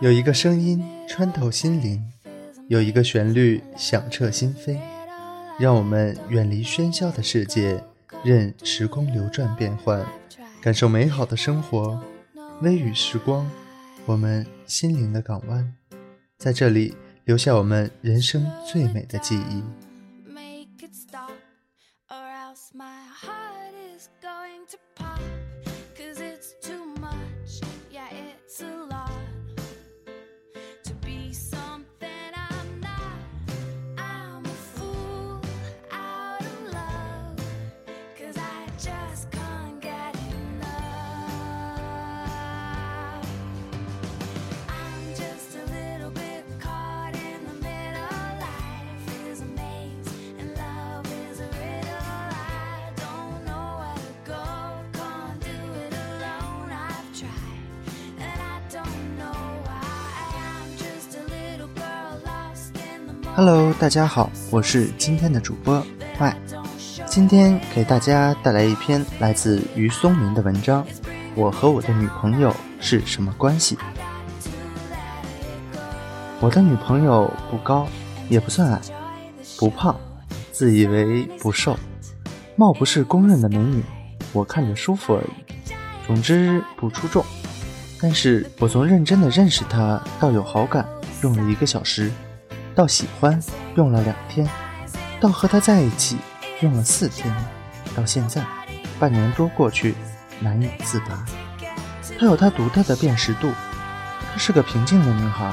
有一个声音穿透心灵，有一个旋律响彻心扉，让我们远离喧嚣的世界，任时光流转变换，感受美好的生活。微雨时光，我们心灵的港湾，在这里留下我们人生最美的记忆。Hello，大家好，我是今天的主播麦。今天给大家带来一篇来自于松明的文章。我和我的女朋友是什么关系？我的女朋友不高，也不算矮，不胖，自以为不瘦，貌不是公认的美女，我看着舒服而已。总之不出众，但是我从认真的认识她到有好感，用了一个小时。到喜欢用了两天，到和她在一起用了四天，到现在半年多过去，难以自拔。她有她独特的辨识度，她是个平静的女孩，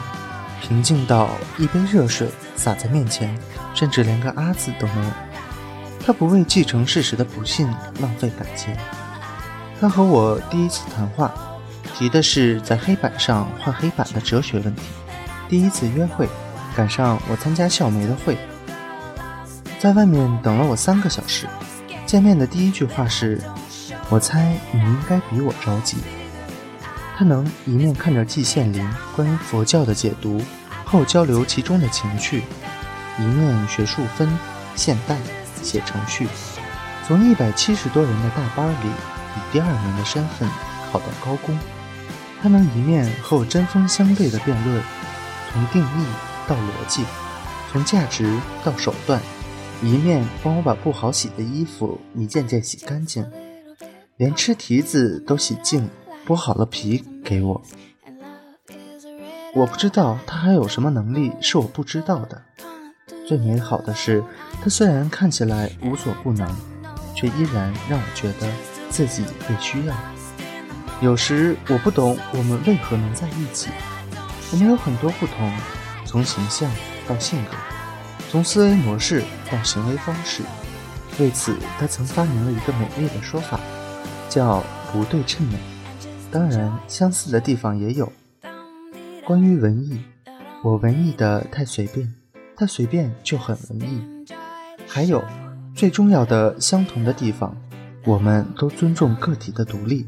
平静到一杯热水洒在面前，甚至连个啊字都没有。她不为继承事实的不幸浪费感情。她和我第一次谈话，提的是在黑板上画黑板的哲学问题。第一次约会。赶上我参加校媒的会，在外面等了我三个小时。见面的第一句话是：“我猜你应该比我着急。”他能一面看着季羡林关于佛教的解读后交流其中的情趣，一面学术分现代写程序，从一百七十多人的大班里以第二名的身份考到高工。他能一面和我针锋相对的辩论，从定义。到逻辑，从价值到手段，一面帮我把不好洗的衣服一件件洗干净，连吃提子都洗净，剥好了皮给我。我不知道他还有什么能力是我不知道的。最美好的是，他虽然看起来无所不能，却依然让我觉得自己被需要。有时我不懂我们为何能在一起，我们有很多不同。从形象到性格，从思维模式行为方式，为此他曾发明了一个美丽的说法，叫不对称美。当然，相似的地方也有。关于文艺，我文艺的太随便，太随便就很文艺。还有最重要的相同的地方，我们都尊重个体的独立。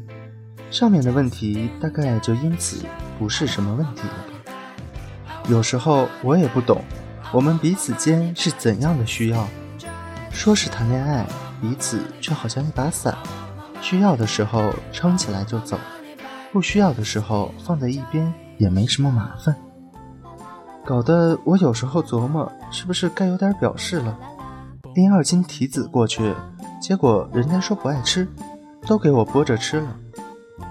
上面的问题大概就因此不是什么问题了吧。有时候我也不懂，我们彼此间是怎样的需要。说是谈恋爱，彼此却好像一把伞，需要的时候撑起来就走，不需要的时候放在一边也没什么麻烦。搞得我有时候琢磨，是不是该有点表示了？拎二斤提子过去，结果人家说不爱吃，都给我剥着吃了。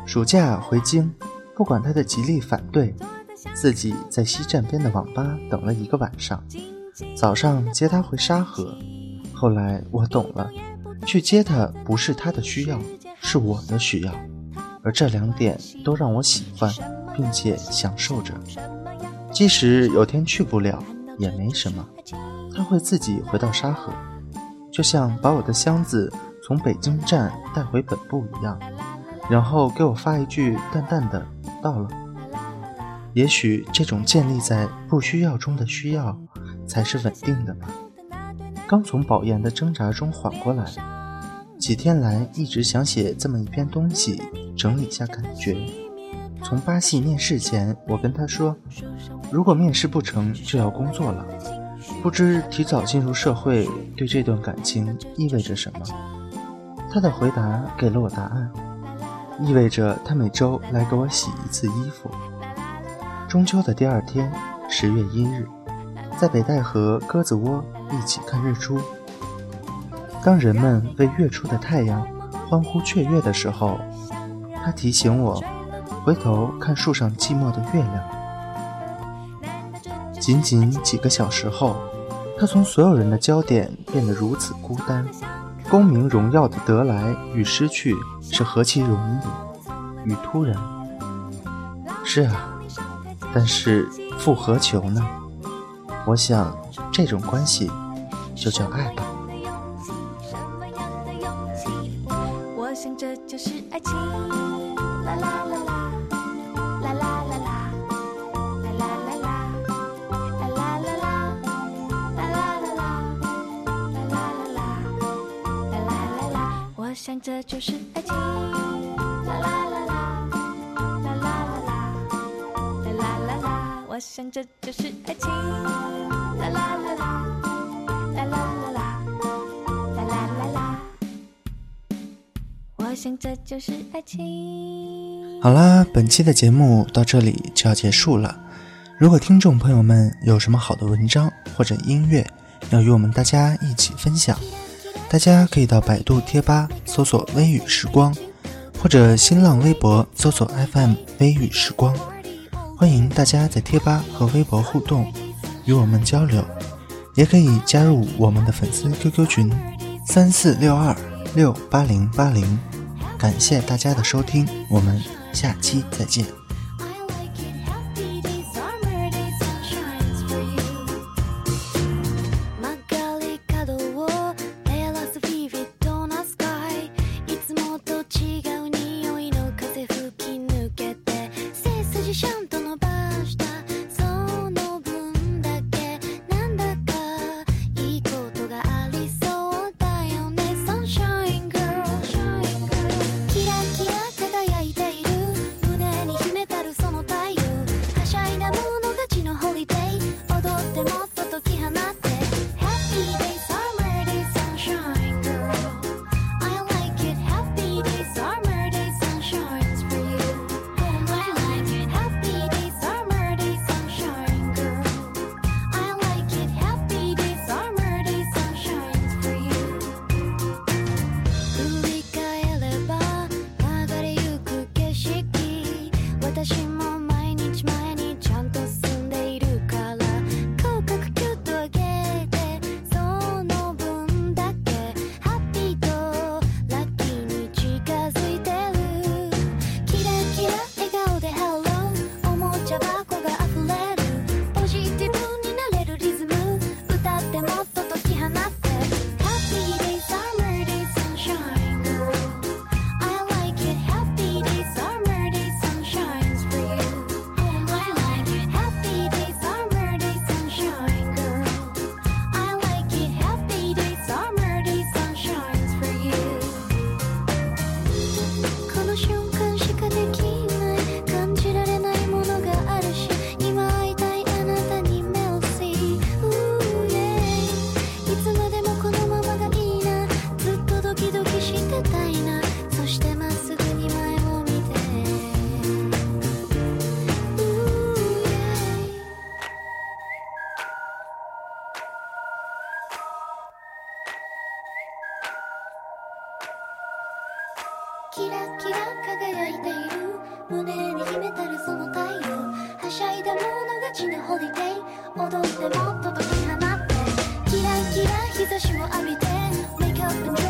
暑假回京，不管他的极力反对。自己在西站边的网吧等了一个晚上，早上接他回沙河。后来我懂了，去接他不是他的需要，是我的需要，而这两点都让我喜欢，并且享受着。即使有天去不了，也没什么，他会自己回到沙河，就像把我的箱子从北京站带回本部一样，然后给我发一句淡淡的“到了”。也许这种建立在不需要中的需要，才是稳定的吧。刚从保研的挣扎中缓过来，几天来一直想写这么一篇东西，整理下感觉。从巴西面试前，我跟他说，如果面试不成就要工作了。不知提早进入社会对这段感情意味着什么？他的回答给了我答案。意味着他每周来给我洗一次衣服。中秋的第二天，十月一日，在北戴河鸽子窝一起看日出。当人们为月初的太阳欢呼雀跃的时候，他提醒我回头看树上寂寞的月亮。仅仅几个小时后，他从所有人的焦点变得如此孤单。功名荣耀的得来与失去是何其容易与突然。是啊，但是复何求呢？我想，这种关系就叫爱吧。我想这就是爱情。啦啦啦啦。想这就是爱情，啦啦，啦我想这就是爱情，啦啦啦啦，啦啦啦啦，啦啦啦啦。我想这就是爱情。好啦，本期的节目到这里就要结束了。如果听众朋友们有什么好的文章或者音乐，要与我们大家一起分享。大家可以到百度贴吧搜索“微雨时光”，或者新浪微博搜索 “FM 微雨时光”。欢迎大家在贴吧和微博互动，与我们交流。也可以加入我们的粉丝 QQ 群：三四六二六八零八零。感谢大家的收听，我们下期再见。キラキラ輝いている胸に秘めたるその太陽。はしゃいだ者勝ちのホリデー。踊ってもっと解き放って。キラキラ日差しを浴びて。Wake up